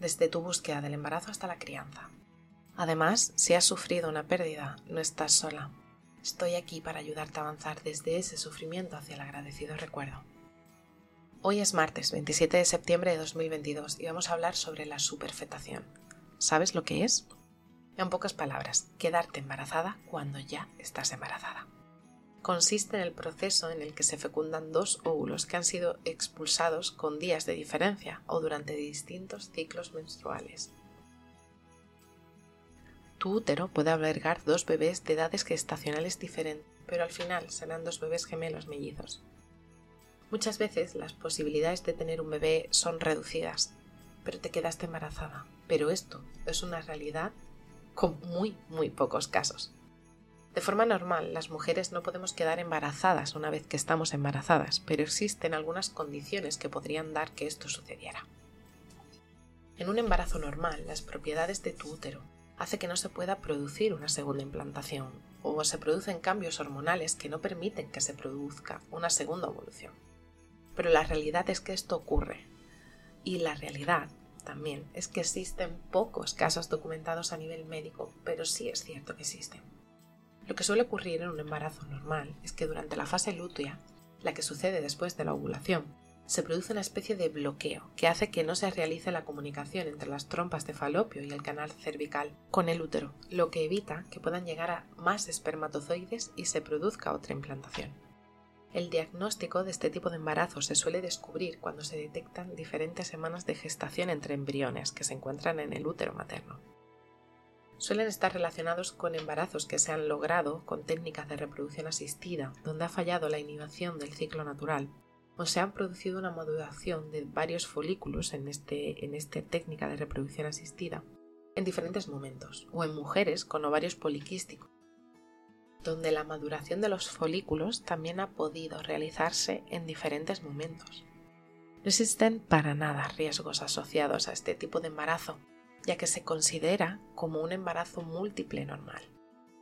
desde tu búsqueda del embarazo hasta la crianza. Además, si has sufrido una pérdida, no estás sola. Estoy aquí para ayudarte a avanzar desde ese sufrimiento hacia el agradecido recuerdo. Hoy es martes 27 de septiembre de 2022 y vamos a hablar sobre la superfetación. ¿Sabes lo que es? En pocas palabras, quedarte embarazada cuando ya estás embarazada consiste en el proceso en el que se fecundan dos óvulos que han sido expulsados con días de diferencia o durante distintos ciclos menstruales. Tu útero puede albergar dos bebés de edades gestacionales diferentes, pero al final serán dos bebés gemelos mellizos. Muchas veces las posibilidades de tener un bebé son reducidas, pero te quedaste embarazada. Pero esto es una realidad con muy, muy pocos casos. De forma normal, las mujeres no podemos quedar embarazadas una vez que estamos embarazadas, pero existen algunas condiciones que podrían dar que esto sucediera. En un embarazo normal, las propiedades de tu útero hace que no se pueda producir una segunda implantación o se producen cambios hormonales que no permiten que se produzca una segunda evolución. Pero la realidad es que esto ocurre. Y la realidad también es que existen pocos casos documentados a nivel médico, pero sí es cierto que existen. Lo que suele ocurrir en un embarazo normal es que durante la fase lútea, la que sucede después de la ovulación, se produce una especie de bloqueo que hace que no se realice la comunicación entre las trompas de falopio y el canal cervical con el útero, lo que evita que puedan llegar a más espermatozoides y se produzca otra implantación. El diagnóstico de este tipo de embarazo se suele descubrir cuando se detectan diferentes semanas de gestación entre embriones que se encuentran en el útero materno suelen estar relacionados con embarazos que se han logrado con técnicas de reproducción asistida, donde ha fallado la inhibición del ciclo natural, o se han producido una maduración de varios folículos en, este, en esta técnica de reproducción asistida en diferentes momentos, o en mujeres con ovarios poliquísticos, donde la maduración de los folículos también ha podido realizarse en diferentes momentos. No existen para nada riesgos asociados a este tipo de embarazo, ya que se considera como un embarazo múltiple normal,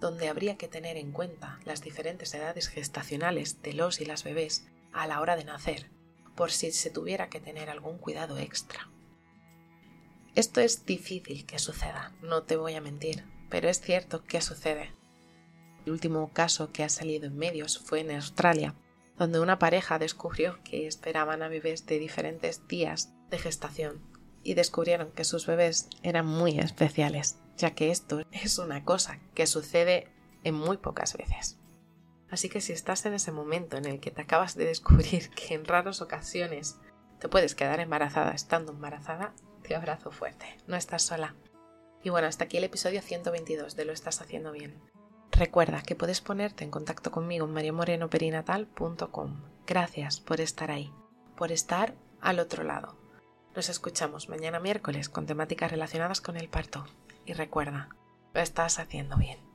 donde habría que tener en cuenta las diferentes edades gestacionales de los y las bebés a la hora de nacer, por si se tuviera que tener algún cuidado extra. Esto es difícil que suceda, no te voy a mentir, pero es cierto que sucede. El último caso que ha salido en medios fue en Australia, donde una pareja descubrió que esperaban a bebés de diferentes días de gestación y descubrieron que sus bebés eran muy especiales, ya que esto es una cosa que sucede en muy pocas veces. Así que si estás en ese momento en el que te acabas de descubrir que en raras ocasiones te puedes quedar embarazada estando embarazada, te abrazo fuerte, no estás sola. Y bueno, hasta aquí el episodio 122 de Lo estás haciendo bien. Recuerda que puedes ponerte en contacto conmigo en mariamorenoperinatal.com. Gracias por estar ahí, por estar al otro lado. Nos escuchamos mañana miércoles con temáticas relacionadas con el parto. Y recuerda, lo estás haciendo bien.